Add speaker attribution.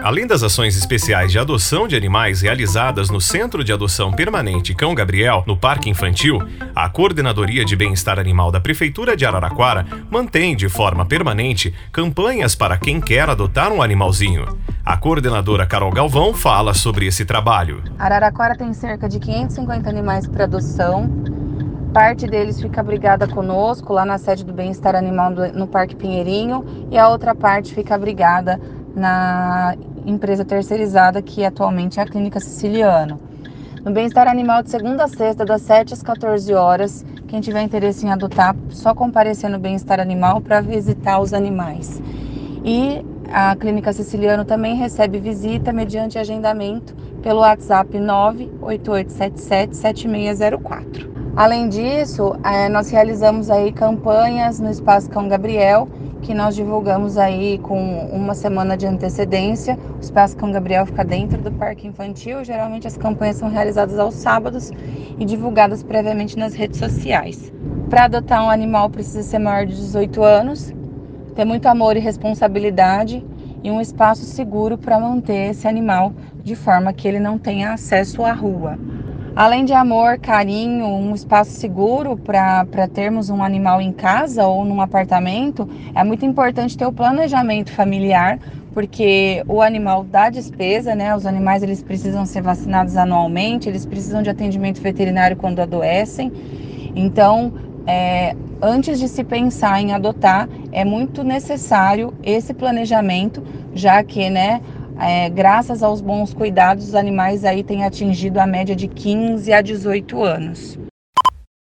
Speaker 1: Além das ações especiais de adoção de animais realizadas no Centro de Adoção Permanente Cão Gabriel, no Parque Infantil, a Coordenadoria de Bem-Estar Animal da Prefeitura de Araraquara mantém de forma permanente campanhas para quem quer adotar um animalzinho. A coordenadora Carol Galvão fala sobre esse trabalho.
Speaker 2: Araraquara tem cerca de 550 animais para adoção. Parte deles fica abrigada conosco lá na sede do Bem-Estar Animal no Parque Pinheirinho e a outra parte fica abrigada na empresa terceirizada que atualmente é a Clínica Siciliano. No bem-estar animal de segunda a sexta, das 7 às 14 horas, quem tiver interesse em adotar, só comparecer no bem-estar animal para visitar os animais. E a Clínica Siciliano também recebe visita mediante agendamento pelo WhatsApp 988777604. Além disso, eh, nós realizamos aí campanhas no Espaço Cão Gabriel, que nós divulgamos aí com uma semana de antecedência. O Espaço Cão Gabriel fica dentro do Parque Infantil. Geralmente as campanhas são realizadas aos sábados e divulgadas previamente nas redes sociais. Para adotar um animal precisa ser maior de 18 anos, ter muito amor e responsabilidade e um espaço seguro para manter esse animal de forma que ele não tenha acesso à rua. Além de amor, carinho, um espaço seguro para termos um animal em casa ou num apartamento, é muito importante ter o planejamento familiar, porque o animal dá despesa, né? Os animais eles precisam ser vacinados anualmente, eles precisam de atendimento veterinário quando adoecem. Então, é, antes de se pensar em adotar, é muito necessário esse planejamento, já que, né, é, graças aos bons cuidados, os animais aí têm atingido a média de 15 a 18 anos.